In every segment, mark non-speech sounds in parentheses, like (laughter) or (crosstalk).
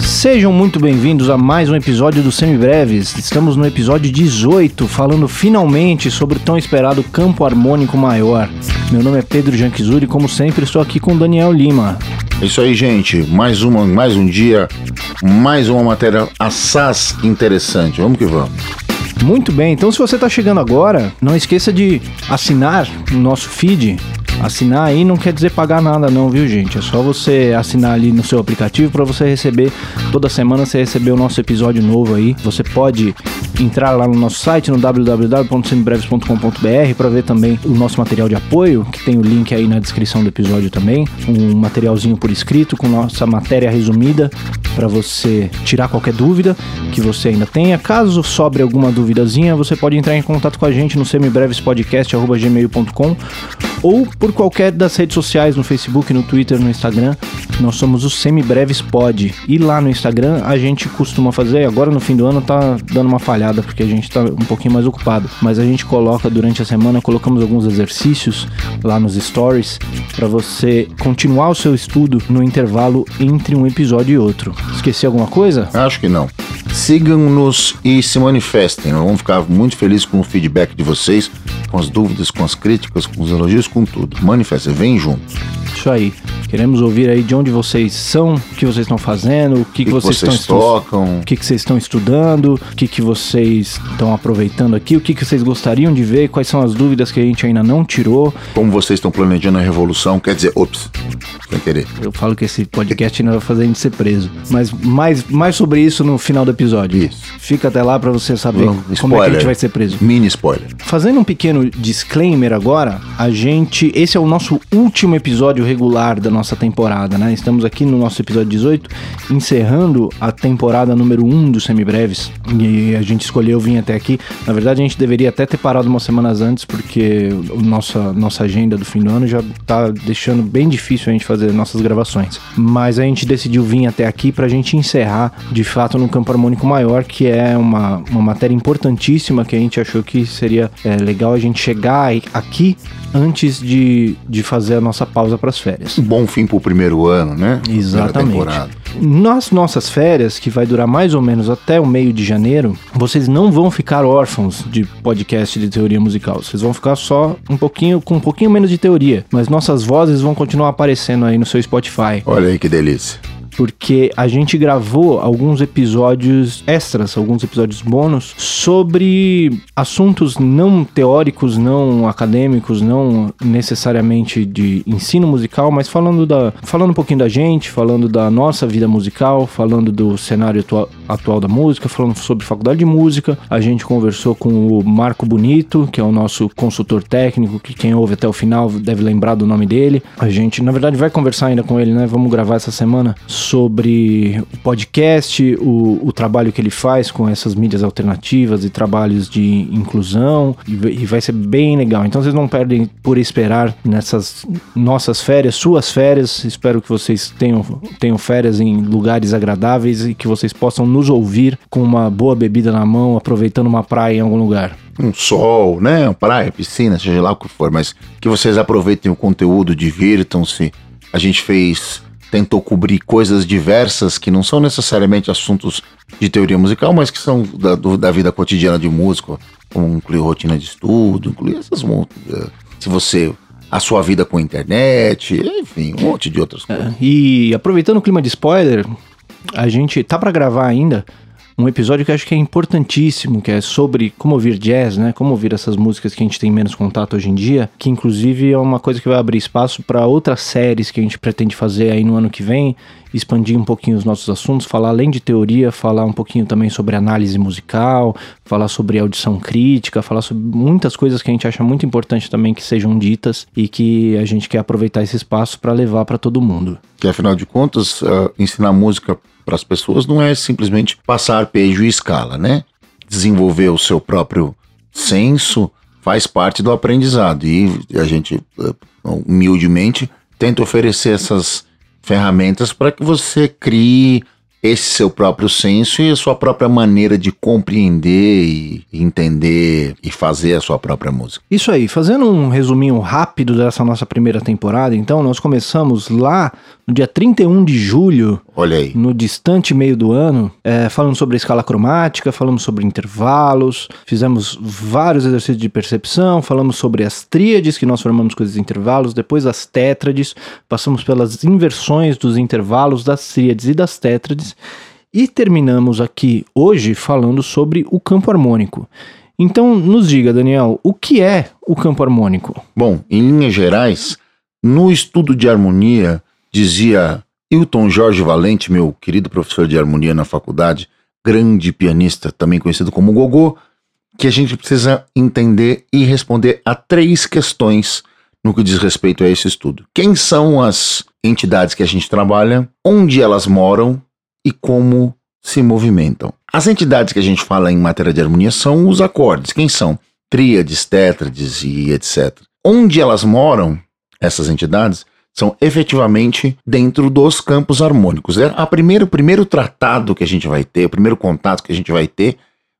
Sejam muito bem-vindos a mais um episódio do Semibreves. Estamos no episódio 18, falando finalmente sobre o tão esperado campo harmônico maior. Meu nome é Pedro Janquizuri e, como sempre, estou aqui com Daniel Lima. É isso aí, gente. Mais uma, mais um dia, mais uma matéria assaz interessante. Vamos que vamos. Muito bem, então se você está chegando agora, não esqueça de assinar o nosso feed Assinar aí não quer dizer pagar nada não, viu gente? É só você assinar ali no seu aplicativo para você receber toda semana você receber o nosso episódio novo aí. Você pode entrar lá no nosso site no www.semibreves.com.br para ver também o nosso material de apoio, que tem o link aí na descrição do episódio também, um materialzinho por escrito com nossa matéria resumida para você tirar qualquer dúvida que você ainda tenha. Caso sobre alguma duvidazinha, você pode entrar em contato com a gente no semibrevespodcast@gmail.com ou por qualquer das redes sociais, no Facebook, no Twitter, no Instagram. Nós somos o Semibreves Pod. E lá no Instagram a gente costuma fazer, agora no fim do ano tá dando uma falhada porque a gente tá um pouquinho mais ocupado, mas a gente coloca durante a semana, colocamos alguns exercícios lá nos stories para você continuar o seu estudo no intervalo entre um episódio e outro. Esqueci alguma coisa? Acho que não. Sigam-nos e se manifestem. Nós vamos ficar muito felizes com o feedback de vocês, com as dúvidas, com as críticas, com os elogios, com tudo. Manifestem, vem junto. Isso aí. Queremos ouvir aí de onde vocês são, o que vocês estão fazendo, o que, que, que vocês, vocês estão tocam, o que, que vocês estão estudando, o que, que vocês estão aproveitando aqui, o que, que vocês gostariam de ver, quais são as dúvidas que a gente ainda não tirou. Como vocês estão planejando a revolução, quer dizer, ops, sem querer. Eu falo que esse podcast ainda vai fazer a gente ser preso. Mas mais, mais sobre isso no final do episódio. Isso. Fica até lá para você saber como é que a gente vai ser preso. Mini spoiler. Fazendo um pequeno disclaimer agora, a gente. Esse é o nosso último episódio regular da nossa temporada, né? Estamos aqui no nosso episódio 18, encerrando a temporada número 1 do Semibreves. E a gente escolheu vir até aqui. Na verdade, a gente deveria até ter parado umas semanas antes, porque a nossa, nossa agenda do fim do ano já tá deixando bem difícil a gente fazer nossas gravações. Mas a gente decidiu vir até aqui pra gente encerrar de fato no campo harmônico maior, que é uma, uma matéria importantíssima que a gente achou que seria é, legal a gente chegar aqui antes de, de fazer a nossa pausa para as férias. Um bom fim para o primeiro ano, né? Exatamente. Nas nossas férias, que vai durar mais ou menos até o meio de janeiro, vocês não vão ficar órfãos de podcast de teoria musical. Vocês vão ficar só um pouquinho, com um pouquinho menos de teoria. Mas nossas vozes vão continuar aparecendo aí no seu Spotify. Olha aí que delícia porque a gente gravou alguns episódios extras, alguns episódios bônus sobre assuntos não teóricos, não acadêmicos, não necessariamente de ensino musical, mas falando da falando um pouquinho da gente, falando da nossa vida musical, falando do cenário atual, atual da música, falando sobre faculdade de música. A gente conversou com o Marco Bonito, que é o nosso consultor técnico, que quem ouve até o final deve lembrar do nome dele. A gente, na verdade, vai conversar ainda com ele, né? Vamos gravar essa semana sobre o podcast, o, o trabalho que ele faz com essas mídias alternativas e trabalhos de inclusão, e, e vai ser bem legal. Então vocês não perdem por esperar nessas nossas férias, suas férias. Espero que vocês tenham, tenham férias em lugares agradáveis e que vocês possam nos ouvir com uma boa bebida na mão, aproveitando uma praia em algum lugar um sol, né? Uma praia, piscina, seja lá o que for, mas que vocês aproveitem o conteúdo, divirtam-se. A gente fez tentou cobrir coisas diversas que não são necessariamente assuntos de teoria musical, mas que são da, do, da vida cotidiana de músico, como incluir rotina de estudo, incluir essas eh, se você a sua vida com a internet, enfim, um monte de outras coisas. É, e aproveitando o clima de spoiler, a gente tá para gravar ainda um episódio que acho que é importantíssimo, que é sobre como ouvir jazz, né? Como ouvir essas músicas que a gente tem menos contato hoje em dia, que inclusive é uma coisa que vai abrir espaço para outras séries que a gente pretende fazer aí no ano que vem, expandir um pouquinho os nossos assuntos, falar além de teoria, falar um pouquinho também sobre análise musical, falar sobre audição crítica, falar sobre muitas coisas que a gente acha muito importante também que sejam ditas e que a gente quer aproveitar esse espaço para levar para todo mundo. Que afinal de contas, uh, ensinar música para as pessoas não é simplesmente passar arpejo e escala, né? Desenvolver o seu próprio senso faz parte do aprendizado e a gente eh, humildemente tenta oferecer essas ferramentas para que você crie, esse seu próprio senso e a sua própria maneira de compreender e entender e fazer a sua própria música. Isso aí, fazendo um resuminho rápido dessa nossa primeira temporada, então, nós começamos lá no dia 31 de julho, Olha aí. no distante meio do ano, é, falando sobre a escala cromática, falamos sobre intervalos, fizemos vários exercícios de percepção, falamos sobre as tríades que nós formamos com esses intervalos, depois as tétrades, passamos pelas inversões dos intervalos das tríades e das tétrades, e terminamos aqui hoje falando sobre o campo harmônico. Então, nos diga, Daniel, o que é o campo harmônico? Bom, em linhas gerais, no estudo de harmonia, dizia Hilton Jorge Valente, meu querido professor de harmonia na faculdade, grande pianista, também conhecido como Gogô, que a gente precisa entender e responder a três questões no que diz respeito a esse estudo. Quem são as entidades que a gente trabalha, onde elas moram e como se movimentam. As entidades que a gente fala em matéria de harmonia são os acordes. Quem são? Tríades, tétrades e etc. Onde elas moram, essas entidades, são efetivamente dentro dos campos harmônicos. É a primeiro, o primeiro tratado que a gente vai ter, o primeiro contato que a gente vai ter,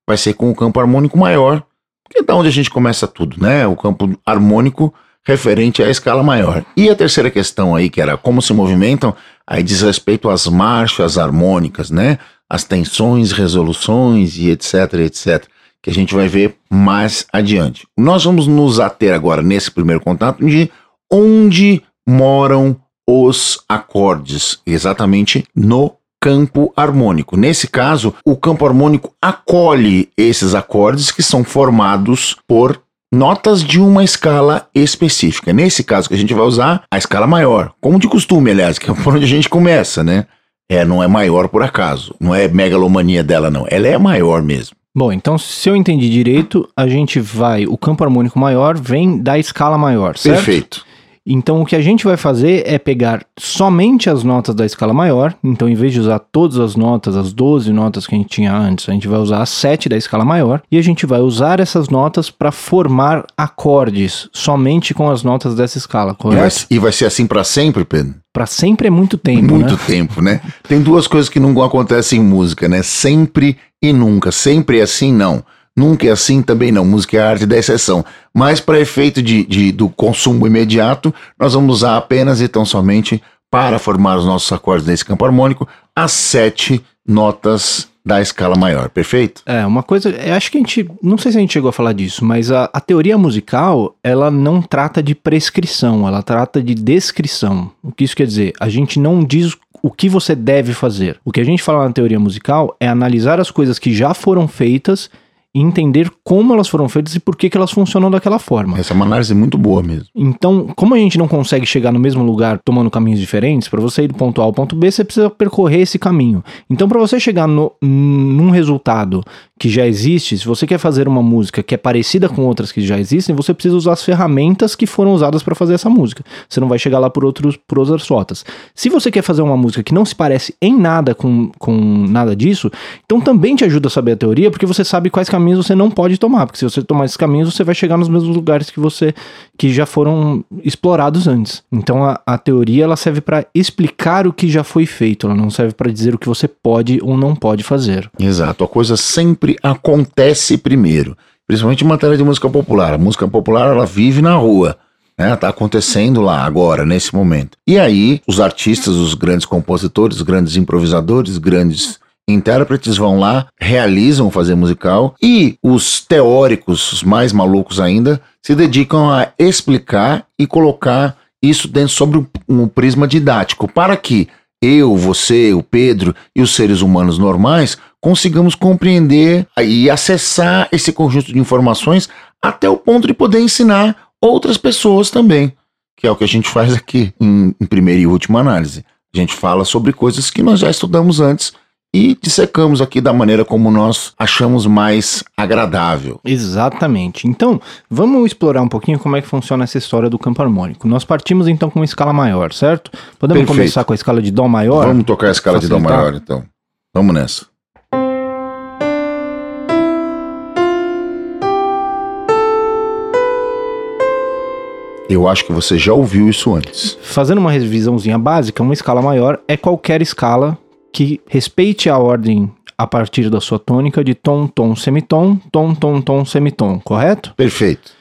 vai ser com o campo harmônico maior, que é da onde a gente começa tudo, né? O campo harmônico referente à escala maior. E a terceira questão aí, que era como se movimentam, aí diz respeito às marchas harmônicas, né? As tensões, resoluções e etc, etc, que a gente vai ver mais adiante. Nós vamos nos ater agora nesse primeiro contato de onde moram os acordes, exatamente no campo harmônico. Nesse caso, o campo harmônico acolhe esses acordes que são formados por notas de uma escala específica. Nesse caso que a gente vai usar a escala maior, como de costume, aliás, que é por onde a gente começa, né? É, não é maior por acaso, não é megalomania dela não, ela é maior mesmo. Bom, então se eu entendi direito, a gente vai, o campo harmônico maior vem da escala maior, certo? Perfeito. Então o que a gente vai fazer é pegar somente as notas da escala maior. Então, em vez de usar todas as notas, as 12 notas que a gente tinha antes, a gente vai usar as 7 da escala maior. E a gente vai usar essas notas para formar acordes somente com as notas dessa escala, E correto? e vai ser assim para sempre, Pedro? Para sempre é muito tempo, Muito né? tempo, né? Tem duas coisas que não acontecem em música, né? Sempre e nunca. Sempre é assim, não. Nunca é assim também não. Música é a arte da exceção. Mas para efeito de, de- do consumo imediato, nós vamos usar apenas e tão somente para formar os nossos acordes nesse campo harmônico as sete notas da escala maior. Perfeito? É, uma coisa, eu acho que a gente, não sei se a gente chegou a falar disso, mas a, a teoria musical, ela não trata de prescrição, ela trata de descrição. O que isso quer dizer? A gente não diz o que você deve fazer. O que a gente fala na teoria musical é analisar as coisas que já foram feitas e entender como elas foram feitas e por que, que elas funcionam daquela forma. Essa é uma análise muito boa mesmo. Então, como a gente não consegue chegar no mesmo lugar tomando caminhos diferentes, para você ir do ponto A ao ponto B, você precisa percorrer esse caminho. Então, para você chegar no, num resultado que já existe, se você quer fazer uma música que é parecida com outras que já existem, você precisa usar as ferramentas que foram usadas para fazer essa música. Você não vai chegar lá por, outros, por outras rotas. Se você quer fazer uma música que não se parece em nada com, com nada disso, então também te ajuda a saber a teoria, porque você sabe quais caminhos você não pode tomar. Porque se você tomar esses caminhos, você vai chegar nos mesmos lugares que você que já foram explorados antes. Então a, a teoria ela serve para explicar o que já foi feito, ela não serve para dizer o que você pode ou não pode fazer. Exato. A coisa sempre acontece primeiro. Principalmente em matéria de música popular. A música popular, ela vive na rua. Né? Tá acontecendo lá agora, nesse momento. E aí, os artistas, os grandes compositores, os grandes improvisadores, grandes intérpretes vão lá, realizam fazer musical e os teóricos, os mais malucos ainda, se dedicam a explicar e colocar isso dentro sobre um prisma didático para que eu, você, o Pedro e os seres humanos normais consigamos compreender e acessar esse conjunto de informações até o ponto de poder ensinar outras pessoas também, que é o que a gente faz aqui em, em primeira e última análise. A gente fala sobre coisas que nós já estudamos antes e dissecamos aqui da maneira como nós achamos mais agradável. Exatamente. Então, vamos explorar um pouquinho como é que funciona essa história do campo harmônico. Nós partimos então com uma escala maior, certo? Podemos Perfeito. começar com a escala de Dó maior? Vamos tocar a escala de Dó facilitar? maior, então. Vamos nessa. Eu acho que você já ouviu isso antes. Fazendo uma revisãozinha básica, uma escala maior é qualquer escala que respeite a ordem a partir da sua tônica de tom, tom, semitom, tom, tom, tom, semitom, correto? Perfeito.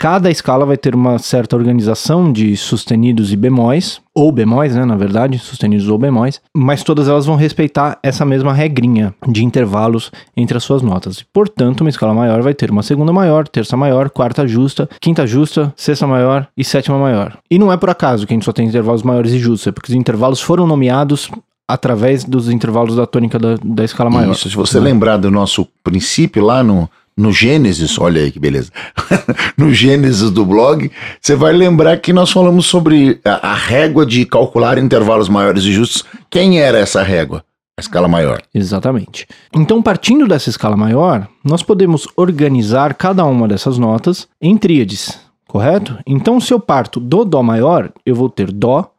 Cada escala vai ter uma certa organização de sustenidos e bemóis, ou bemóis, né, na verdade, sustenidos ou bemóis, mas todas elas vão respeitar essa mesma regrinha de intervalos entre as suas notas. Portanto, uma escala maior vai ter uma segunda maior, terça maior, quarta justa, quinta justa, sexta maior e sétima maior. E não é por acaso que a gente só tem intervalos maiores e justos, é porque os intervalos foram nomeados através dos intervalos da tônica da, da escala maior. Isso, se você lembrar do nosso princípio lá no no Gênesis, olha aí que beleza. (laughs) no Gênesis do blog, você vai lembrar que nós falamos sobre a, a, régua de calcular intervalos maiores e justos. Quem era essa régua? A escala maior. Exatamente. Então, partindo dessa escala maior, nós podemos organizar cada uma dessas notas em tríades, correto? Então, se eu parto do Dó maior, eu vou ter Dó,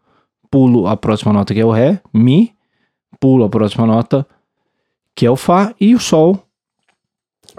pulo a próxima nota que é o Ré, Mi, pulo a próxima nota que é o Fá e o Sol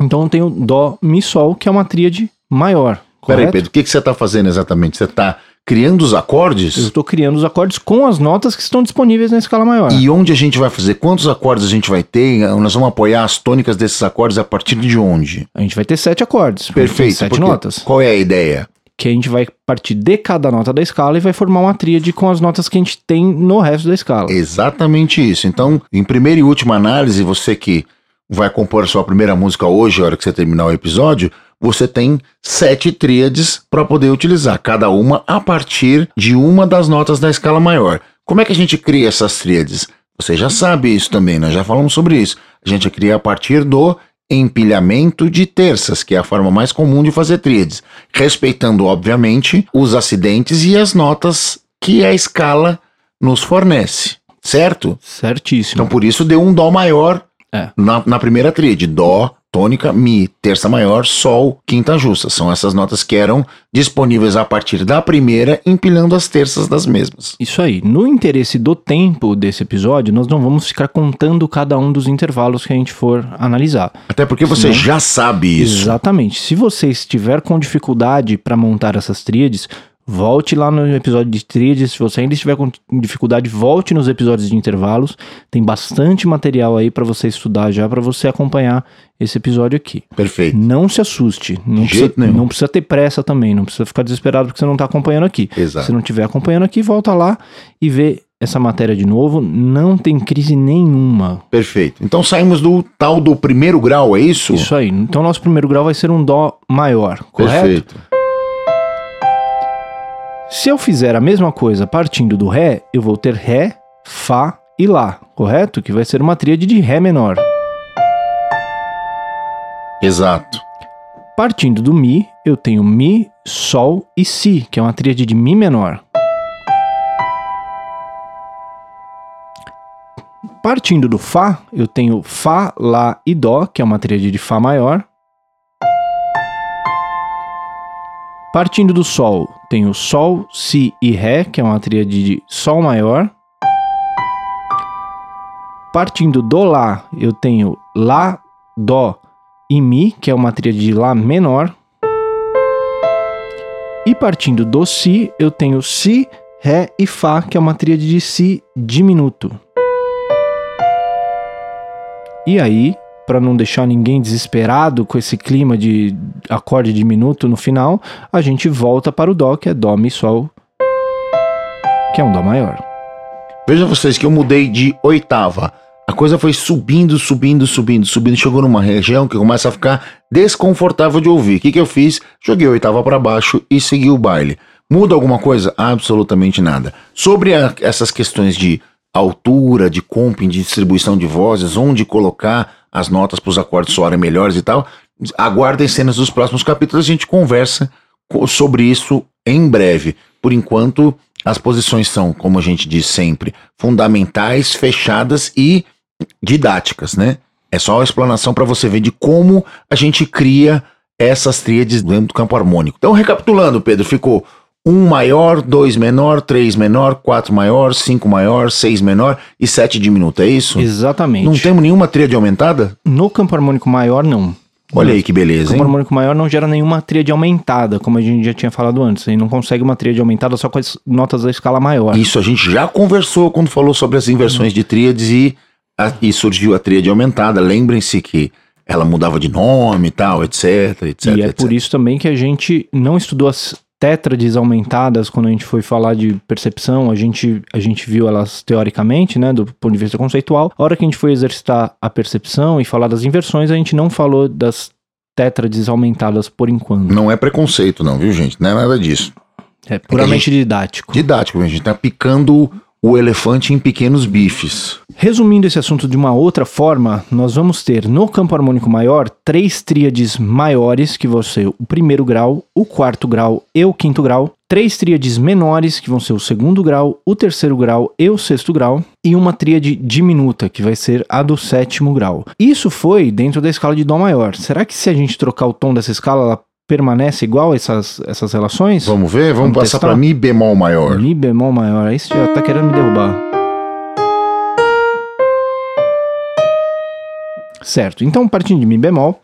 então eu tenho Dó, Mi, Sol, que é uma tríade maior. Peraí, Pedro, o que, que você está fazendo exatamente? Você está criando os acordes? Eu estou criando os acordes com as notas que estão disponíveis na escala maior. E onde a gente vai fazer? Quantos acordes a gente vai ter? Nós vamos apoiar as tônicas desses acordes a partir de onde? A gente vai ter sete acordes. Perfeito. Sete notas. Qual é a ideia? Que a gente vai partir de cada nota da escala e vai formar uma tríade com as notas que a gente tem no resto da escala. Exatamente isso. Então, em primeira e última análise, você que vai compor a sua primeira música hoje, a hora que você terminar o episódio, você tem sete tríades para poder utilizar, cada uma a partir de uma das notas da escala maior. Como é que a gente cria essas tríades? Você já sabe isso também, nós já falamos sobre isso. A gente cria a partir do empilhamento de terças, que é a forma mais comum de fazer tríades, respeitando, obviamente, os acidentes e as notas que a escala nos fornece, certo? Certíssimo. Então, por isso, deu um Dó maior é. Na, na primeira tríade, Dó, tônica, Mi, terça maior, Sol, quinta justa. São essas notas que eram disponíveis a partir da primeira, empilhando as terças das mesmas. Isso aí. No interesse do tempo desse episódio, nós não vamos ficar contando cada um dos intervalos que a gente for analisar. Até porque você Senão... já sabe isso. Exatamente. Se você estiver com dificuldade para montar essas tríades, Volte lá no episódio de tríades. Se você ainda estiver com dificuldade, volte nos episódios de intervalos. Tem bastante material aí para você estudar já, para você acompanhar esse episódio aqui. Perfeito. Não se assuste. Não, precisa, não precisa ter pressa também. Não precisa ficar desesperado porque você não está acompanhando aqui. Exato. Se não estiver acompanhando aqui, volta lá e vê essa matéria de novo. Não tem crise nenhuma. Perfeito. Então saímos do tal do primeiro grau, é isso? Isso aí. Então nosso primeiro grau vai ser um Dó maior, correto? Perfeito. Se eu fizer a mesma coisa partindo do Ré, eu vou ter Ré, Fá e Lá, correto? Que vai ser uma tríade de Ré menor. Exato. Partindo do Mi, eu tenho Mi, Sol e Si, que é uma tríade de Mi menor. Partindo do Fá, eu tenho Fá, Lá e Dó, que é uma tríade de Fá maior. Partindo do Sol, tenho Sol, Si e Ré, que é uma tríade de Sol maior. Partindo do Lá, eu tenho Lá, Dó e Mi, que é uma tríade de Lá menor. E partindo do Si, eu tenho Si, Ré e Fá, que é uma tríade de Si diminuto. E aí, para não deixar ninguém desesperado com esse clima de acorde diminuto no final, a gente volta para o Dó, que é Dó, Mi, Sol, que é um Dó maior. Veja vocês que eu mudei de oitava. A coisa foi subindo, subindo, subindo, subindo. Chegou numa região que começa a ficar desconfortável de ouvir. O que, que eu fiz? Joguei a oitava para baixo e segui o baile. Muda alguma coisa? Absolutamente nada. Sobre a, essas questões de altura, de comping, de distribuição de vozes, onde colocar as notas para os acordes soarem melhores e tal. Aguardem cenas dos próximos capítulos, a gente conversa sobre isso em breve. Por enquanto, as posições são, como a gente diz sempre, fundamentais, fechadas e didáticas, né? É só a explanação para você ver de como a gente cria essas tríades dentro do campo harmônico. Então, recapitulando, Pedro, ficou 1 maior, 2 menor, 3 menor, 4 maior, 5 maior, 6 menor e 7 diminuto, é isso? Exatamente. Não temos nenhuma tríade aumentada? No campo harmônico maior, não. Olha aí que beleza, O campo harmônico maior não gera nenhuma tríade aumentada, como a gente já tinha falado antes. Ele não consegue uma tríade aumentada só com as notas da escala maior. Isso a gente já conversou quando falou sobre as inversões de tríades e a- e surgiu a tríade aumentada. Lembrem-se que ela mudava de nome e tal, etc, etc, e é etc. por isso também que a gente não estudou as tétrades aumentadas quando a gente foi falar de percepção, a gente, a gente viu elas teoricamente, né, do ponto de vista conceitual. A hora que a gente foi exercitar a percepção e falar das inversões, a gente não falou das tétrades aumentadas por enquanto. Não é preconceito, não, viu, gente? Não é nada disso. É puramente didático. Didático, a gente tá picando o elefante em pequenos bifes. Resumindo esse assunto de uma outra forma, nós vamos ter no campo harmônico maior três tríades maiores, que vão ser o primeiro grau, o quarto grau e o quinto grau, três tríades menores, que vão ser o segundo grau, o terceiro grau e o sexto grau, e uma tríade diminuta, que vai ser a do sétimo grau. Isso foi dentro da escala de Dó maior. Será que se a gente trocar o tom dessa escala, ela permanece igual essas, essas relações? Vamos ver? Vamos, Vamos passar para Mi bemol maior. Mi bemol maior, aí você já tá querendo me derrubar. Certo, então partindo de Mi bemol,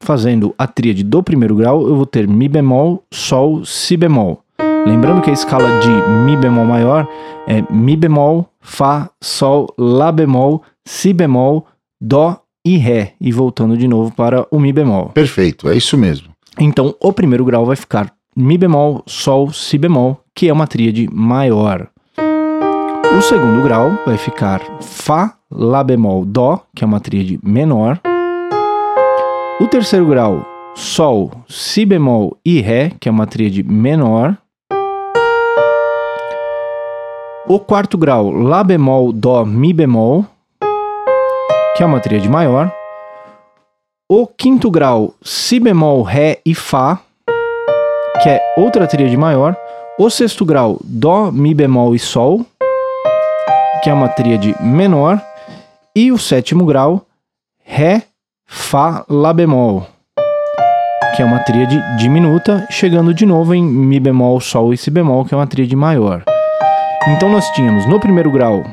fazendo a tríade do primeiro grau, eu vou ter Mi bemol, Sol, Si bemol. Lembrando que a escala de Mi bemol maior é Mi bemol, Fá, Sol, Lá bemol, Si bemol, Dó e Ré. E voltando de novo para o Mi bemol. Perfeito, é isso mesmo. Então, o primeiro grau vai ficar Mi bemol, Sol, Si bemol, que é uma tríade maior. O segundo grau vai ficar Fá, Lá bemol, Dó, que é uma tríade menor. O terceiro grau, Sol, Si bemol e Ré, que é uma tríade menor. O quarto grau, Lá bemol, Dó, Mi bemol, que é uma tríade maior. O quinto grau, Si bemol, Ré e Fá, que é outra tríade maior. O sexto grau, Dó, Mi bemol e Sol, que é uma tríade menor. E o sétimo grau, Ré, Fá, Lá bemol, que é uma tríade diminuta, chegando de novo em Mi bemol, Sol e Si bemol, que é uma tríade maior. Então nós tínhamos no primeiro grau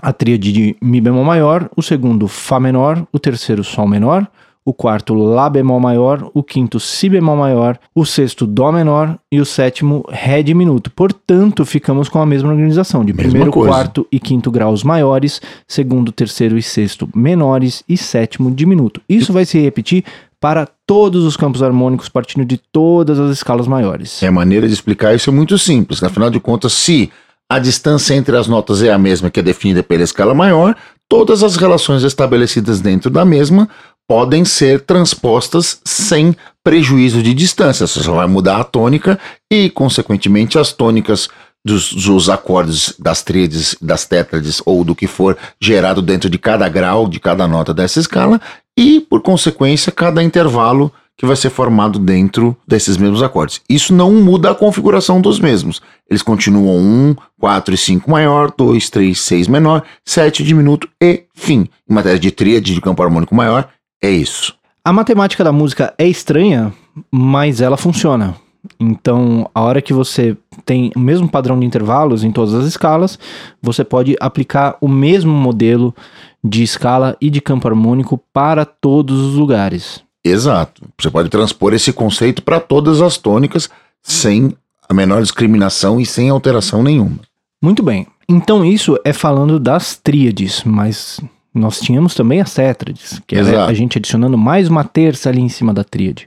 a tríade de Mi bemol maior, o segundo Fá menor, o terceiro Sol menor, o quarto Lá bemol maior, o quinto Si bemol maior, o sexto Dó menor e o sétimo Ré diminuto. Portanto, ficamos com a mesma organização de Mesma primeiro, coisa. quarto e quinto graus maiores, segundo, terceiro e sexto menores e sétimo diminuto. Isso vai se repetir para todos os campos harmônicos partindo de todas as escalas maiores. É a maneira de explicar isso é muito simples. Afinal de contas, se a distância entre as notas é a mesma que é definida pela escala maior, todas as relações estabelecidas dentro da mesma podem ser transpostas sem prejuízo de distância. Você só vai mudar a tônica e, consequentemente, as tônicas dos, dos acordes das tríades, das tétrades ou do que for gerado dentro de cada grau, de cada nota dessa escala e, por consequência, cada intervalo que vai ser formado dentro desses mesmos acordes. Isso não muda a configuração dos mesmos. Eles continuam 1, 4 e 5 maior, 2, 3, 6 menor, 7 diminuto e fim. Em matéria de tríade de campo harmônico maior, é isso. A matemática da música é estranha, mas ela funciona. Então, a hora que você tem o mesmo padrão de intervalos em todas as escalas, você pode aplicar o mesmo modelo de escala e de campo harmônico para todos os lugares. Exato. Você pode transpor esse conceito para todas as tônicas sem a menor discriminação e sem alteração nenhuma. Muito bem. Então, isso é falando das tríades, mas nós tínhamos também as tétrades, que é Exato. a gente adicionando mais uma terça ali em cima da tríade.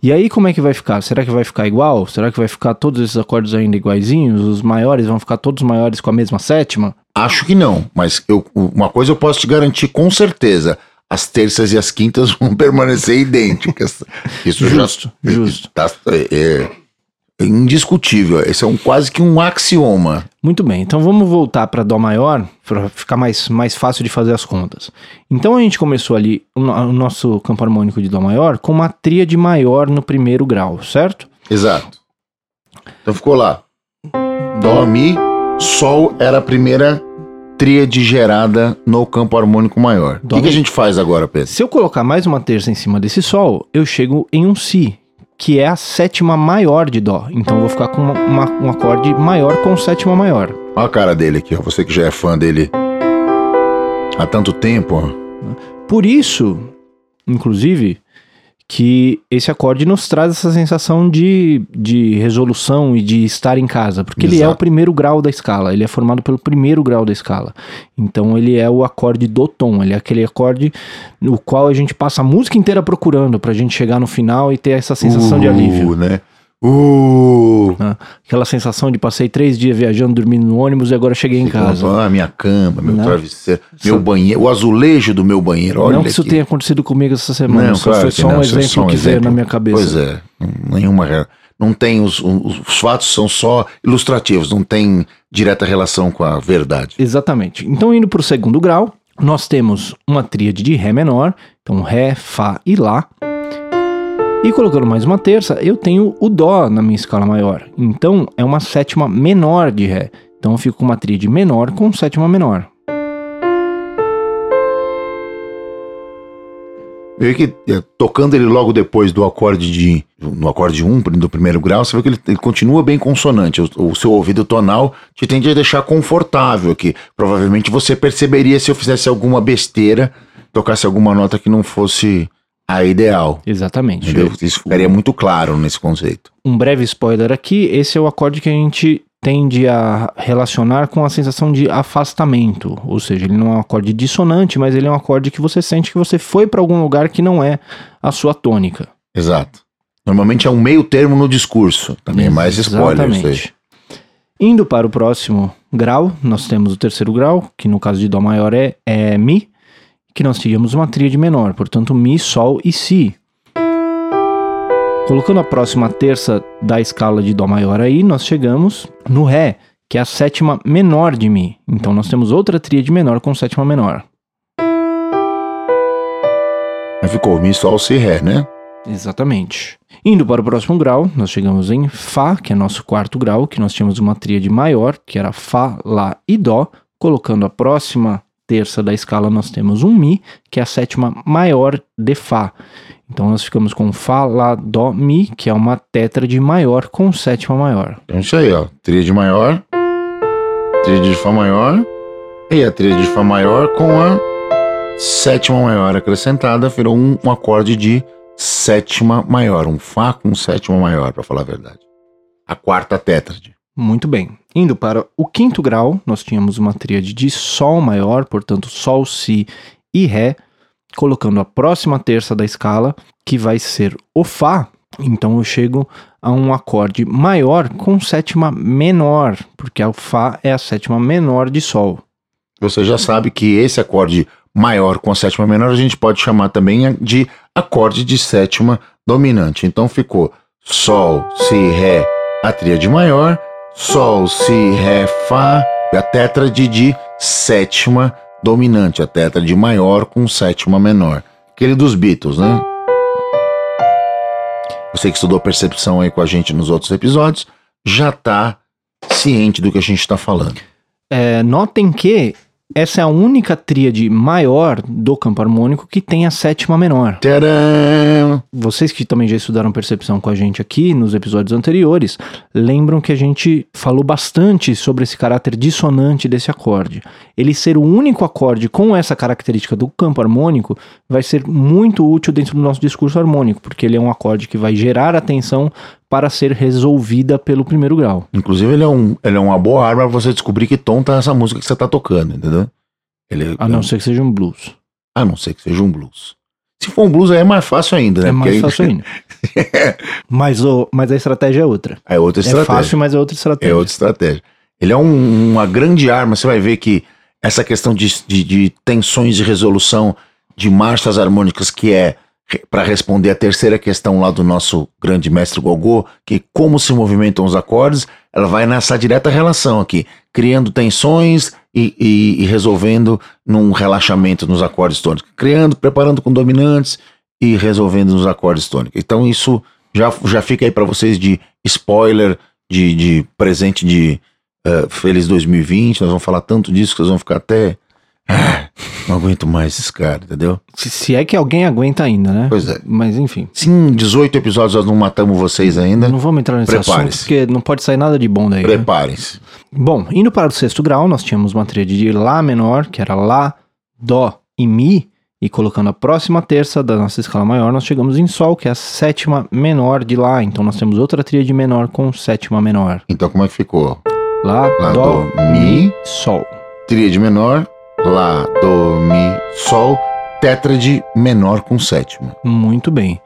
E aí, como é que vai ficar? Será que vai ficar igual? Será que vai ficar todos esses acordes ainda iguaizinhos? Os maiores vão ficar todos maiores com a mesma sétima? Acho que não, mas eu, uma coisa eu posso te garantir com certeza. As terças e as quintas (laughs) vão permanecer idênticas. Isso Justo, já justo. (laughs) Tá, é, é indiscutível. Esse é um, quase que um axioma. Muito bem, então vamos voltar para Dó maior, para ficar mais, mais fácil de fazer as contas. Então a gente começou ali o, o nosso campo harmônico de Dó maior com uma tríade maior no primeiro grau, certo? Exato. Então ficou lá. Dó, Mi, Sol era a primeira tríade gerada no campo harmônico maior. O que, que a gente faz agora, Pedro? Se eu colocar mais uma terça em cima desse Sol, eu chego em um Si, que é a sétima maior de Dó. Então eu vou ficar com uma- uma- um acorde maior com sétima maior. Olha a cara dele aqui, ó. Você que já é fã dele há tanto tempo. Por isso, inclusive, que esse acorde nos traz essa sensação de, de resolução e de estar em casa, porque ele é o Exato. primeiro grau da escala, ele é formado pelo primeiro grau da escala. Então ele é o acorde do tom, ele é aquele acorde no qual a gente passa a música inteira procurando pra gente chegar no final e ter essa sensação de alívio. Uh, né? Uh! né? Aquela sensação de passei três dias viajando, dormindo no ônibus e agora cheguei em casa. Ah, minha cama, meu Não. travesseiro, meu banheiro, o azulejo do meu banheiro. Olha não que isso aqui. tenha acontecido comigo essa semana, Não, só claro foi só um é exemplo só um que veio exemplo. na minha cabeça. Pois é, nenhuma. Não tem os, os, os fatos são só ilustrativos, não tem direta relação com a verdade. Exatamente. Então, indo para o segundo grau, nós temos uma tríade de Ré menor, então Ré, Fá e Lá. E colocando mais uma terça, eu tenho o Dó na minha escala maior. Então, é uma sétima menor de Ré. Então, eu fico com uma tríade menor com sétima menor. Vê que é, tocando ele logo depois do acorde de no acorde 1 do primeiro grau, você vê que ele, ele continua bem consonante. O, o seu ouvido tonal te tende a deixar confortável aqui. Provavelmente você perceberia se eu fizesse alguma besteira, tocasse alguma nota que não fosse a ideal. Exatamente. Entendeu? Isso ficaria muito claro nesse conceito. Um breve spoiler aqui: esse é o acorde que a gente tende a relacionar com a sensação de afastamento. Ou seja, ele não é um acorde dissonante, mas ele é um acorde que você sente que você foi para algum lugar que não é a sua tônica. Exato. Normalmente é um meio termo no discurso. Também é mais spoiler isso aí. Indo para o próximo grau, nós temos o terceiro grau, que no caso de Dó maior é, é Mi, que nós tínhamos uma tríade menor, portanto Mi, Sol e Si. Colocando a próxima terça da escala de Dó maior aí, nós chegamos no Ré, que é a sétima menor de Mi. Então nós temos outra tríade menor com sétima menor. Aí ficou Mi, Sol, Si, Ré, né? Exatamente. Indo para o próximo grau, nós chegamos em Fá, que é nosso quarto grau, que nós tínhamos uma tríade maior, que era Fá, Lá e Dó. Colocando a próxima terça da escala, nós temos um Mi, que é a sétima maior de Fá. Então nós ficamos com Fá, Lá, Dó, Mi, que é uma tétrade maior com sétima maior. Então isso aí, ó. Tríade maior, tríade de Fá maior, e a tríade de Fá maior com a sétima maior acrescentada virou um, um acorde de sétima maior, um Fá com sétima maior, para falar a verdade. A quarta tétrade. Muito bem. Indo para o quinto grau, nós tínhamos uma tríade de Sol maior, portanto Sol, Si e Ré, colocando a próxima terça da escala, que vai ser o Fá. Então eu chego a um acorde maior com sétima menor, porque o Fá é a sétima menor de Sol. Você já sabe que esse acorde maior com a sétima menor a gente pode chamar também de acorde de sétima dominante. Então ficou Sol, Si, Ré, a tríade maior, Sol, Si, Ré, Fá, a tétrade de sétima dominante, a tétrade maior com sétima menor. Aquele dos Beatles, né? Você que estudou percepção aí com a gente nos outros episódios, já tá ciente do que a gente está falando. É, notem que essa é a única tríade maior do campo harmônico que tem a sétima menor. Tcharam! Vocês que também já estudaram percepção com a gente aqui nos episódios anteriores, lembram que a gente falou bastante sobre esse caráter dissonante desse acorde. Ele ser o único acorde com essa característica do campo harmônico vai ser muito útil dentro do nosso discurso harmônico, porque ele é um acorde que vai gerar atenção para ser resolvida pelo primeiro grau. Inclusive, ele é, um, ele é uma boa arma pra você descobrir que tom tá essa música que você tá tocando, entendeu? Ele, A não ser que seja um blues. a não ser que seja um blues. Se for um blues, aí é mais fácil ainda, né? É mais Porque aí- fácil ainda. (laughs) mas, o, mas a estratégia é outra. É outra É estratégia. fácil, mas é outra estratégia. É outra estratégia. Ele é um- uma grande arma. Você vai ver que essa questão de, de, de tensões de resolução de marchas harmônicas, que é para responder a terceira questão lá do nosso grande mestre Gogô, que como se movimentam os acordes, ela vai nessa direta relação aqui, criando tensões e, e- e resolvendo num relaxamento nos acordes tônicos, criando, preparando com dominantes e resolvendo nos acordes tônicos. Então isso já, já fica aí para vocês de spoiler, de, de presente de eh, Feliz 2020. Nós vamos falar tanto disso que vocês vão ficar até. Ah, não aguento mais esse cara, entendeu? Se, se é que alguém aguenta ainda, né? Pois é. Mas enfim. Se em 18 episódios nós não matamos vocês ainda, Não vamos entrar nesse assunto, porque não pode sair nada de bom daí. né? preparem-se. Bom, indo para o sexto grau, nós tínhamos uma tríade de Lá menor, que era Lá, Dó e Mi. E colocando a próxima terça da nossa escala maior, nós chegamos em Sol, que é a sétima menor de Lá. Então nós temos outra tríade menor com sétima menor. Então como é que ficou? Lá, Lá, Dó, Dó, Mi, Sol. tríade menor, Lá, Dó, Mi, Sol, tétrade menor com sétima. Muito bem.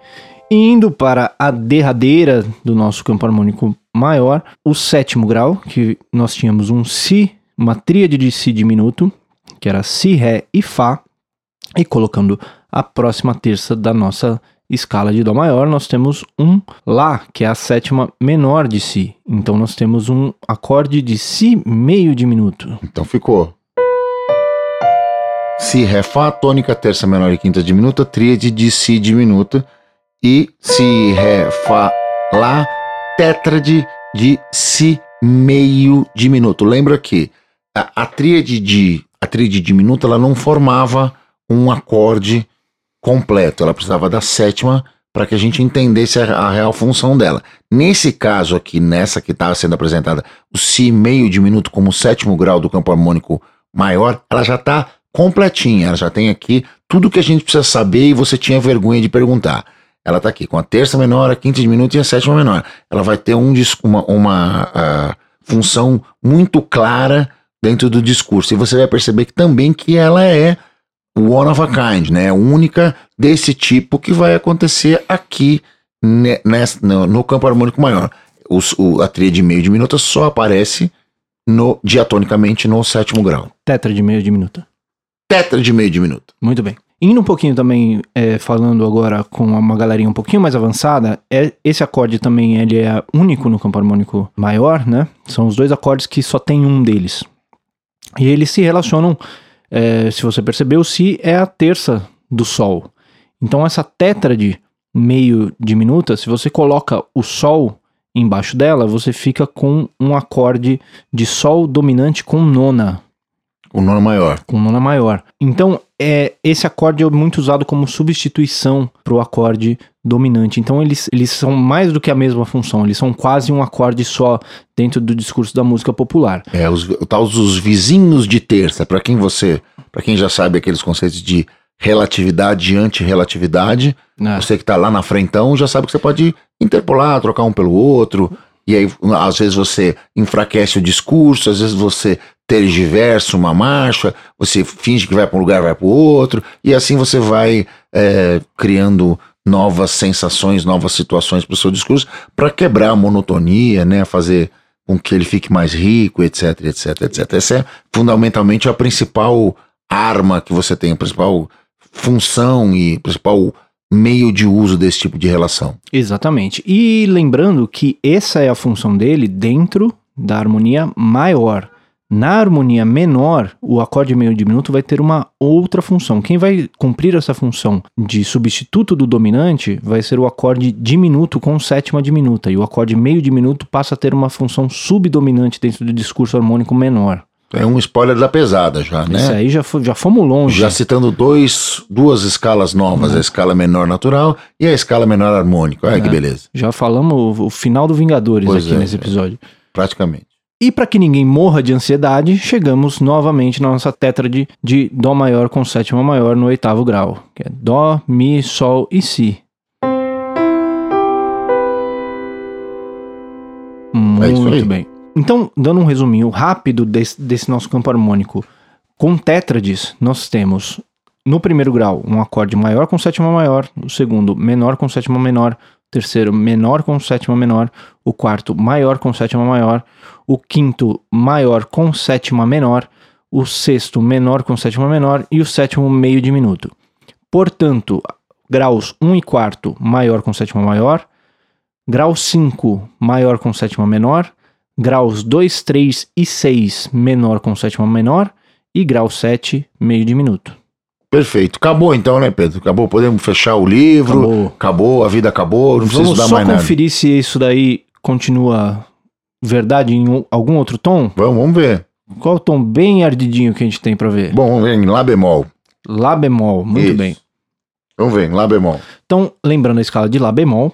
Indo para a derradeira do nosso campo harmônico maior, o sétimo grau, que nós tínhamos um Si, uma tríade de Si diminuto, que era Si, Ré e Fá, e colocando a próxima terça da nossa escala de Dó maior, nós temos um Lá, que é a sétima menor de Si. Então nós temos um acorde de Si meio diminuto. Então ficou. Si, Ré, Fá, tônica, terça menor e quinta diminuta, tríade de Si diminuta e Si, Ré, Fá, Lá, tétrade de Si meio diminuto. Lembra que a, a tríade de a tríade diminuta ela não formava um acorde completo, ela precisava da sétima para que a gente entendesse a, a real função dela. Nesse caso aqui, nessa que estava sendo apresentada, o Si meio diminuto como sétimo grau do campo harmônico maior, ela já está completinha, ela já tem aqui tudo que a gente precisa saber e você tinha vergonha de perguntar. Ela está aqui com a terça menor, a quinta diminuta e a sétima menor. Ela vai ter um, uma, uma ah, função muito clara dentro do discurso. E você vai perceber que também que ela é one of a kind, né? Única desse tipo que vai acontecer aqui ne- ness- no, no campo harmônico maior. Os- o, a tríade meio diminuta só aparece no, diatonicamente no sétimo grau. Tetra de meio diminuta. Tetra de meio diminuto. Muito bem. Indo um pouquinho também, é, falando agora com uma galerinha um pouquinho mais avançada, é, esse acorde também ele é único no campo harmônico maior, né? São os dois acordes que só tem um deles. E eles se relacionam, é, se você percebeu, Si é a terça do Sol. Então essa tétrade meio diminuta, se você coloca o Sol embaixo dela, você fica com um acorde de Sol dominante com nona O nono maior. com nona maior. Então, é, esse acorde é muito usado como substituição para o acorde dominante. Então, eles, eles são mais do que a mesma função, eles são quase um acorde só dentro do discurso da música popular. É, os, tal os vizinhos de terça, para quem você, para quem já sabe aqueles conceitos de relatividade e antirrelatividade, né? você que tá lá na frentão já sabe que você pode interpolar, trocar um pelo outro, e aí às vezes você enfraquece o discurso, às vezes você tergiversa uma marcha, você finge que vai para um lugar, vai para o outro, e assim você vai é, criando novas sensações, novas situações para o seu discurso, para quebrar a monotonia, né, fazer com que ele fique mais rico, etc, etc, etc. Essa é fundamentalmente a principal arma que você tem, a principal função e principal meio de uso desse tipo de relação. Exatamente. E lembrando que essa é a função dele dentro da harmonia maior. Na harmonia menor, o acorde meio diminuto vai ter uma outra função. Quem vai cumprir essa função de substituto do dominante vai ser o acorde diminuto com sétima diminuta. E o acorde meio diminuto passa a ter uma função subdominante dentro do discurso harmônico menor. É um spoiler da pesada já, né? Isso aí já, já fomos longe. Já citando dois, duas escalas novas, a escala menor natural e a escala menor harmônica. Olha que beleza. Já falamos o, o final do Vingadores Pois aqui é, nesse é. episódio. Praticamente. E para que ninguém morra de ansiedade, chegamos novamente na nossa tétrade de Dó maior com sétima maior no oitavo grau, que é Dó, Mi, Sol e Si. É. Muito bem. Então, dando um resuminho rápido desse, desse nosso campo harmônico, com tétrades, nós temos no primeiro grau um acorde maior com sétima maior, o segundo menor com sétima menor, terceiro menor com sétima menor, o quarto maior com sétima maior, o quinto maior com sétima menor, o sexto menor com sétima menor e o sétimo meio diminuto. Portanto, graus 1 e quarto maior com sétima maior, grau 5 maior com sétima menor, graus 2, 3 e 6 menor com sétima menor e grau 7 meio diminuto. Perfeito. Acabou então, né, Pedro? Acabou. Podemos fechar o livro. Acabou. Acabou, a vida acabou. Não preciso Vamos dar só mais nada. conferir se isso daí continua verdade em um- algum outro tom? Vamos, vamos ver. Qual o tom bem ardidinho que a gente tem pra ver? Bom, vamos ver em Lá bemol. Lá bemol, muito Isso. bem. Vamos ver em Lá bemol. Então, lembrando a escala de Lá bemol,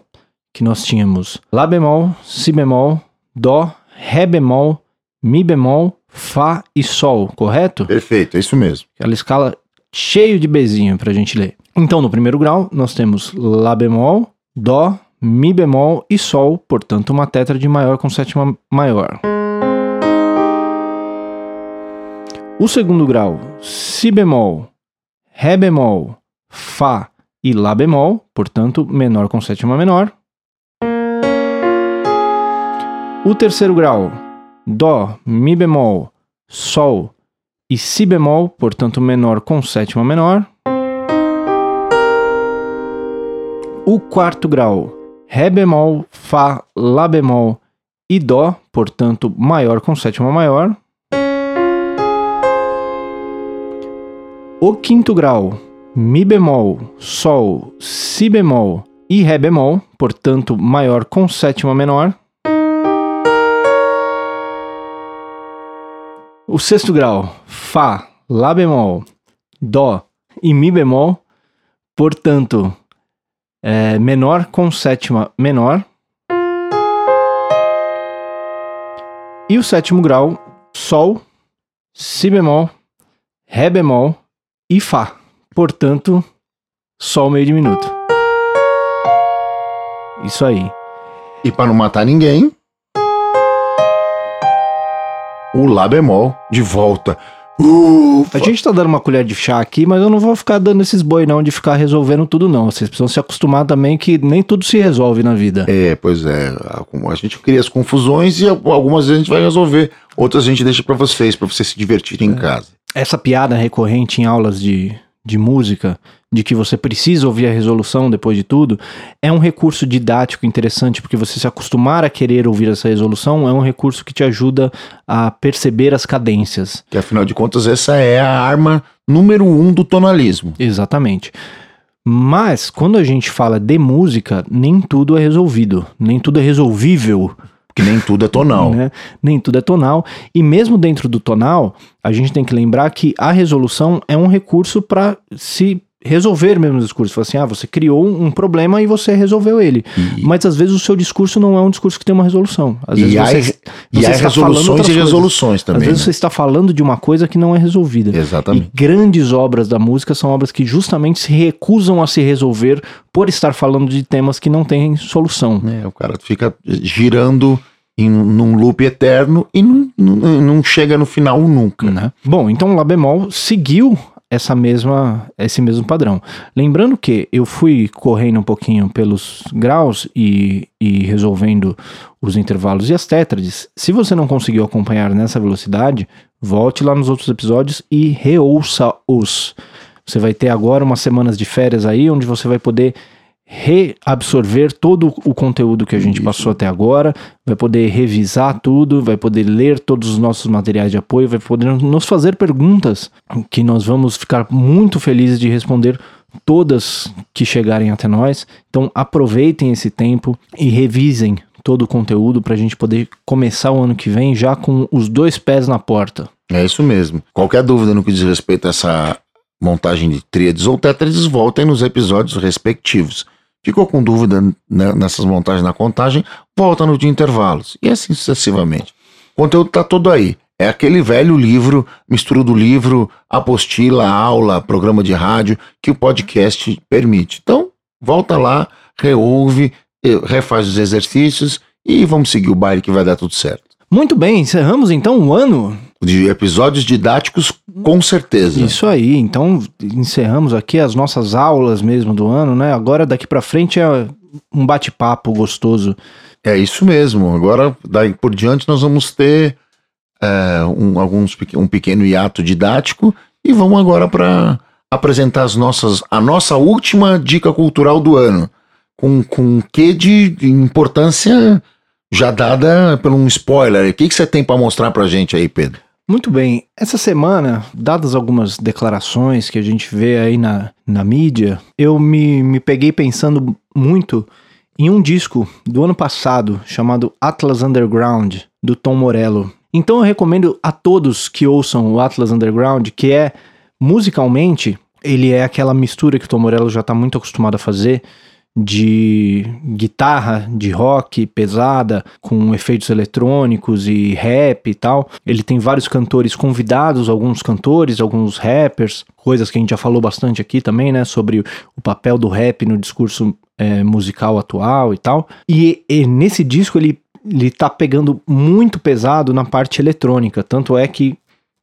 que nós tínhamos Lá bemol, Si bemol, Dó, Ré bemol, Mi bemol, Fá e Sol, correto? Perfeito, é isso mesmo. Aquela escala cheio de bezinho pra gente ler. Então, no primeiro grau, nós temos Lá bemol, Dó, Mi bemol e Sol, portanto, uma tétrade maior com sétima maior. O segundo grau, Si bemol, Ré bemol, Fá e Lá bemol, portanto, menor com sétima menor. O terceiro grau, Dó, Mi bemol, Sol e Si bemol, portanto, menor com sétima menor. O quarto grau, Ré bemol, Fá, Lá bemol e Dó, portanto, maior com sétima maior. O quinto grau, Mi bemol, Sol, Si bemol e Ré bemol, portanto, maior com sétima menor. O sexto grau, Fá, Lá bemol, Dó e Mi bemol, portanto, é, menor com sétima menor. E o sétimo grau, Sol, Si bemol, Ré bemol e Fá. Portanto, Sol meio diminuto. Isso aí. E para não matar ninguém, o Lá bemol de volta. Ufa. A gente tá dando uma colher de chá aqui, mas eu não vou ficar dando esses boi não de ficar resolvendo tudo não. Vocês precisam se acostumar também que nem tudo se resolve na vida. É, pois é. A gente cria as confusões e algumas vezes a gente vai resolver. Outras a gente deixa para vocês, para vocês se divertirem É. em casa. Essa piada recorrente em aulas de, de música, de que você precisa ouvir a resolução depois de tudo, é um recurso didático interessante, porque você se acostumar a querer ouvir essa resolução é um recurso que te ajuda a perceber as cadências. Que afinal de contas, essa é a arma número um do tonalismo. Exatamente. Mas quando a gente fala de música, nem tudo é resolvido, nem tudo é resolvível. Que nem tudo é tonal. né? Nem tudo é tonal. E mesmo dentro do tonal, a gente tem que lembrar que a resolução é um recurso para se resolver mesmo o discurso. Fala assim, ah, você criou um problema e você resolveu ele. E, Mas às vezes o seu discurso não é um discurso que tem uma resolução. Às vezes e há, você, e há resoluções e resoluções Às também. vezes né? você está falando de uma coisa que não é resolvida. Exatamente. E grandes obras da música são obras que justamente se recusam a se resolver por estar falando de temas que não têm solução. É, o cara fica girando em, num loop eterno e não, chega no final nunca. né? Bom, então o Lá bemol seguiu essa mesma, esse mesmo padrão. Lembrando que eu fui correndo um pouquinho pelos graus e, e resolvendo os intervalos e as tétrades. Se você não conseguiu acompanhar nessa velocidade, volte lá nos outros episódios e reouça-os. Você vai ter agora umas semanas de férias aí, onde você vai poder reabsorver todo o conteúdo que a gente Isso. passou até agora, vai poder revisar tudo, vai poder ler todos os nossos materiais de apoio, vai poder nos fazer perguntas que nós vamos ficar muito felizes de responder todas que chegarem até nós. Então aproveitem esse tempo e revisem todo o conteúdo para a gente poder começar o ano que vem já com os dois pés na porta. É isso mesmo. Qualquer dúvida no que diz respeito a essa montagem de tríades ou tétrades, voltem nos episódios respectivos. Ficou com dúvida nessas montagens na contagem, volta no de intervalos. E assim sucessivamente. O conteúdo está todo aí. É aquele velho livro, mistura do livro, apostila, aula, programa de rádio, que o podcast permite. Então, volta lá, reouve, eh, refaz os exercícios e vamos seguir o baile que vai dar tudo certo. Muito bem, encerramos então o ano De episódios didáticos, com certeza. Isso aí, então encerramos aqui as nossas aulas mesmo do ano, né? Agora daqui pra frente é um bate-papo gostoso. É isso mesmo. Agora, daí por diante, nós vamos ter é, um, alguns, um pequeno hiato didático e vamos agora para apresentar as nossas, a nossa última dica cultural do ano. Com, com quê de importância já dada por um spoiler. O que, que você tem para mostrar pra gente aí, Pedro? Muito bem, essa semana, dadas algumas declarações que a gente vê aí na, na mídia, eu me, me peguei pensando muito em um disco do ano passado chamado Atlas Underground, do Tom Morello. Então eu recomendo a todos que ouçam o Atlas Underground, que é musicalmente, ele é aquela mistura que o Tom Morello já está muito acostumado a fazer, de guitarra, de rock pesada, com efeitos eletrônicos e rap e tal. Ele tem vários cantores convidados, alguns cantores, alguns rappers, coisas que a gente já falou bastante aqui também, né? Sobre o papel do rap no discurso é, musical atual e tal. E, e nesse disco ele, ele tá pegando muito pesado na parte eletrônica. Tanto é que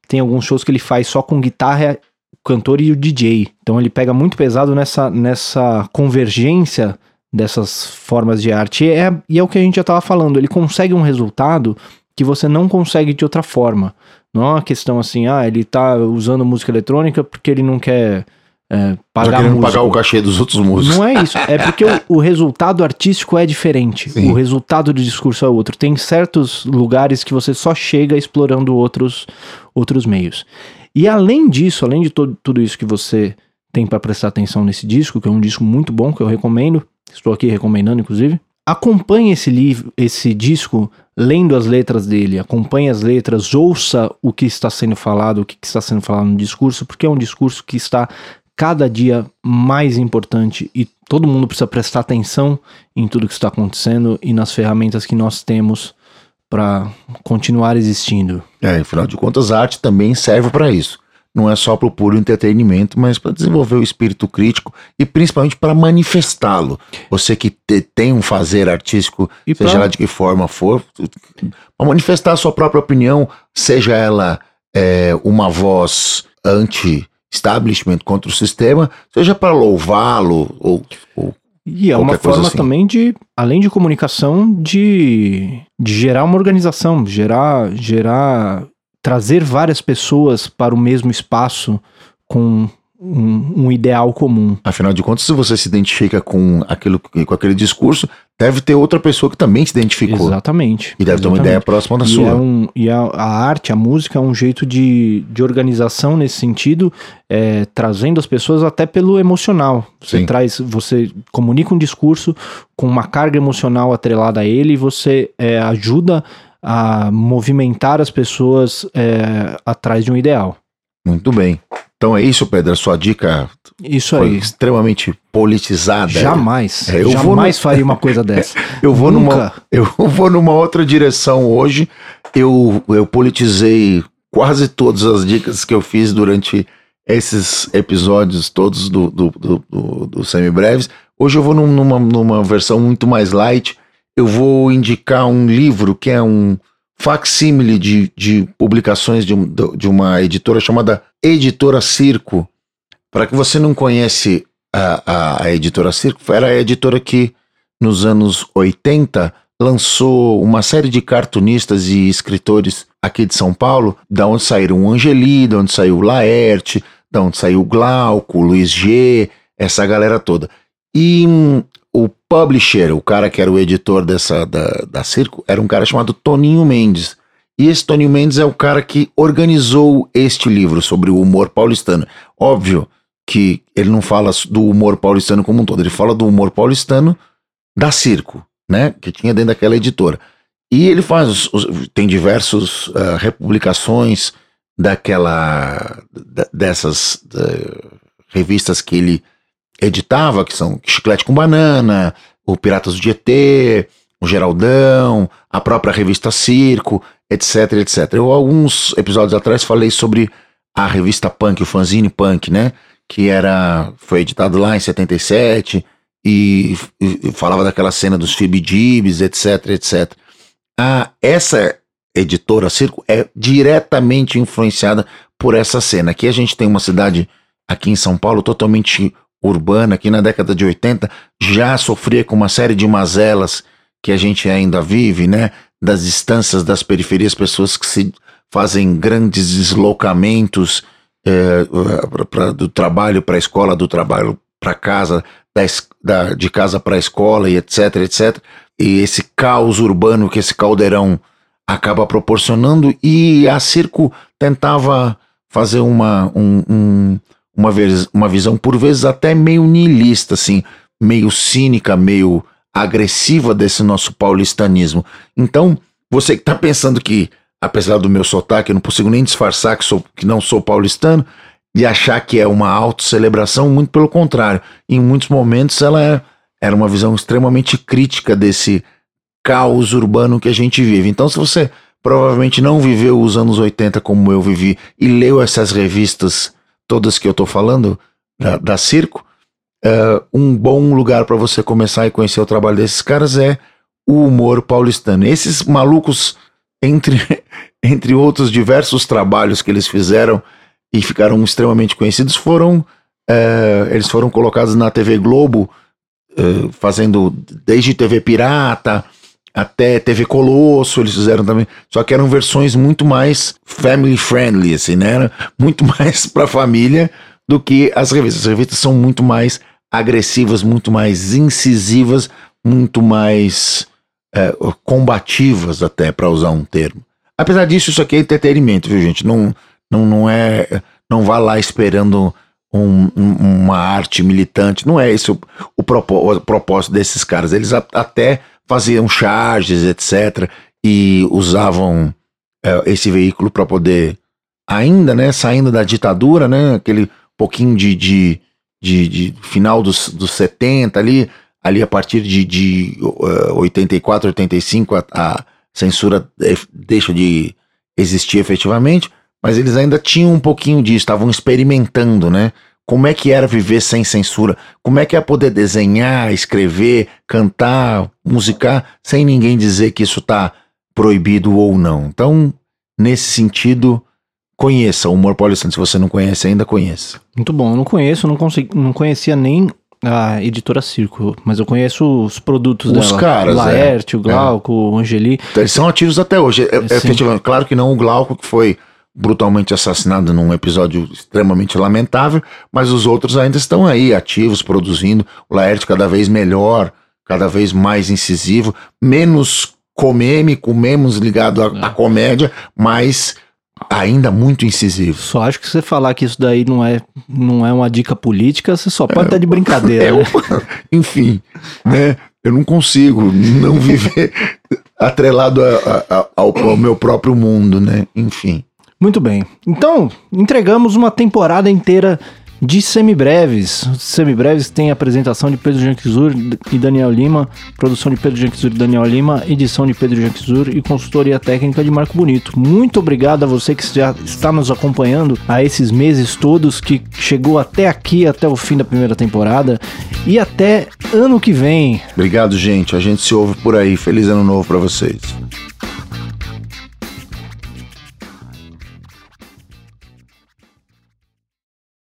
tem alguns shows que ele faz só com guitarra cantor e o DJ. Então ele pega muito pesado nessa, nessa convergência dessas formas de arte. E é, e é o que a gente já estava falando, ele consegue um resultado que você não consegue de outra forma. Não é uma questão assim, ah, ele está usando música eletrônica porque ele não quer é, pagar tá pagar o cachê dos outros músicos. Não é isso, é porque o, o resultado artístico é diferente. Sim. O resultado do discurso é outro. Tem certos lugares que você só chega explorando outros, outros meios. E além disso, além de todo, tudo isso que você tem para prestar atenção nesse disco, que é um disco muito bom, que eu recomendo, estou aqui recomendando inclusive, acompanhe esse livro, esse disco lendo as letras dele, acompanhe as letras, ouça o que está sendo falado, o que está sendo falado no discurso, porque é um discurso que está cada dia mais importante e todo mundo precisa prestar atenção em tudo que está acontecendo e nas ferramentas que nós temos para continuar existindo. É, afinal de contas, a arte também serve para isso. Não é só para o puro entretenimento, mas para desenvolver o espírito crítico e principalmente para manifestá-lo. Você que te, tem um fazer artístico, e seja pra... lá de que forma for, para manifestar a sua própria opinião, seja ela é, uma voz anti-establishment contra o sistema, seja para louvá-lo ou, ou e é uma forma assim. também de, além de comunicação, de, de gerar uma organização, gerar, gerar, trazer várias pessoas para o mesmo espaço com um, um, ideal comum. Afinal de contas, se você se identifica com, aquilo, com aquele discurso, deve ter outra pessoa que também se identificou. Exatamente. E deve exatamente. ter uma ideia próxima da e sua. É um, e a, a, arte, a música é um jeito de, de organização nesse sentido, é, trazendo as pessoas até pelo emocional. Você Sim. traz, você comunica um discurso com uma carga emocional atrelada a ele e você é, ajuda a movimentar as pessoas é, atrás de um ideal. Muito bem. Então é isso, Pedro. Sua dica isso foi aí. extremamente politizada. Jamais. É, eu jamais no... faria uma coisa (laughs) dessa. eu vou Nunca. numa eu (laughs) vou numa outra direção hoje. Eu eu politizei quase todas as dicas que eu fiz durante esses episódios todos do, do, do, do, do Semibreves. Hoje eu vou numa, numa versão muito mais light. Eu vou indicar um livro que é um facsímile de, de publicações de, de uma editora chamada Editora Circo. Para que você não conhece a, a, a, Editora Circo, era a editora que nos anos 80 lançou uma série de cartunistas e escritores aqui de São Paulo, da onde saíram o Angeli, da onde saiu o Laerte, da onde saiu o Glauco, Luiz G, essa galera toda. E hum, o publisher, o cara que era o editor dessa da, da Circo, era um cara chamado Toninho Mendes. E esse Toninho Mendes é o cara que organizou este livro sobre o humor paulistano. Óbvio que ele não fala do humor paulistano como um todo, ele fala do humor paulistano da Circo, né? Que tinha dentro daquela editora. E ele faz, tem diversas uh, republicações daquela, dessas uh, revistas que ele editava, que são Chiclete com Banana, o Piratas do GT, o Geraldão, a própria revista Circo, etc, etc. Eu, alguns episódios atrás, falei sobre a revista Punk, o fanzine Punk, né? Que era, foi editado lá em 77 e, e falava daquela cena dos Fibidibs, etc, etc. Ah, essa editora Circo é diretamente influenciada por essa cena. Aqui a gente tem uma cidade aqui em São Paulo totalmente urbana, que na década de 80 já sofria com uma série de mazelas que a gente ainda vive, né? Das distâncias das periferias, pessoas que se fazem grandes deslocamentos é, pra, pra, do trabalho para a escola, do trabalho para casa, da, da, de casa para a escola e etc, etc. E esse caos urbano que esse caldeirão acaba proporcionando e a Circo tentava fazer uma, um, um uma, vez, uma visão por vezes até meio niilista, assim, meio cínica, meio agressiva desse nosso paulistanismo. Então, você que está pensando que, apesar do meu sotaque, eu não consigo nem disfarçar que, sou, que não sou paulistano, e achar que é uma autocelebração, muito pelo contrário. Em muitos momentos ela é, era uma visão extremamente crítica desse caos urbano que a gente vive. Então, se você provavelmente não viveu os anos 80 como eu vivi e leu essas revistas todas que eu tô falando, da, da Circo, uh, um bom lugar para você começar e conhecer o trabalho desses caras é o humor paulistano. Esses malucos, entre, (laughs) entre outros diversos trabalhos que eles fizeram e ficaram extremamente conhecidos, foram uh, eles foram colocados na TV Globo, uh, fazendo desde TV Pirata até TV Colosso, eles fizeram também. Só que eram versões muito mais family friendly, assim, né? Era muito (laughs) mais pra família do que as revistas. As revistas são muito mais agressivas, muito mais incisivas, muito mais é, combativas, até, para usar um termo. Apesar disso, isso aqui é entretenimento, viu, gente? Não, não, não é. Não vá lá esperando um, uma arte militante. Não é esse o, o, propó o propósito desses caras. Eles a, até faziam charges, etc. E usavam é, esse veículo para poder, ainda, né, saindo da ditadura, né, aquele pouquinho de, de, de, de final dos, dos 70 ali, ali a partir de, de uh, 84, 85, a, a censura deixa de existir efetivamente, mas eles ainda tinham um pouquinho disso, estavam experimentando, né? Como é que era viver sem censura, como é que é poder desenhar, escrever, cantar, musicar, sem ninguém dizer que isso está proibido ou não. Então, nesse sentido, conheça o humor paulistano. Se você não conhece ainda, conheça. Muito bom, eu não conheço, não, consegui, não conhecia nem a editora Circo, mas eu conheço os produtos os dela. caras, Laerte, é. o Glauco, é. o Angeli. Então, eles são ativos até hoje. É, é, efetivamente, claro que não o Glauco, que foi brutalmente assassinado num episódio extremamente lamentável, mas os outros ainda estão aí, ativos, produzindo. O Laerte cada vez melhor, cada vez mais incisivo, menos comêmico, menos ligado à, é. comédia, mas ainda muito incisivo. Só acho que você falar que isso daí não é, não é uma dica política, você só pode é, estar de (laughs) brincadeira. É, né? enfim, né? Eu não consigo não viver (laughs) atrelado a, a, a, ao, ao meu próprio mundo, né? Enfim. Muito bem. Então, entregamos uma temporada inteira de semibreves. Semibreves tem apresentação de Pedro Janquizur e Daniel Lima, produção de Pedro Janquizur e Daniel Lima, edição de Pedro Janquizur e consultoria técnica de Marco Bonito. Muito obrigado a você que já está nos acompanhando a esses meses todos, que chegou até aqui, até o fim da primeira temporada e até ano que vem. Obrigado, gente. A gente se ouve por aí. Feliz ano novo para vocês.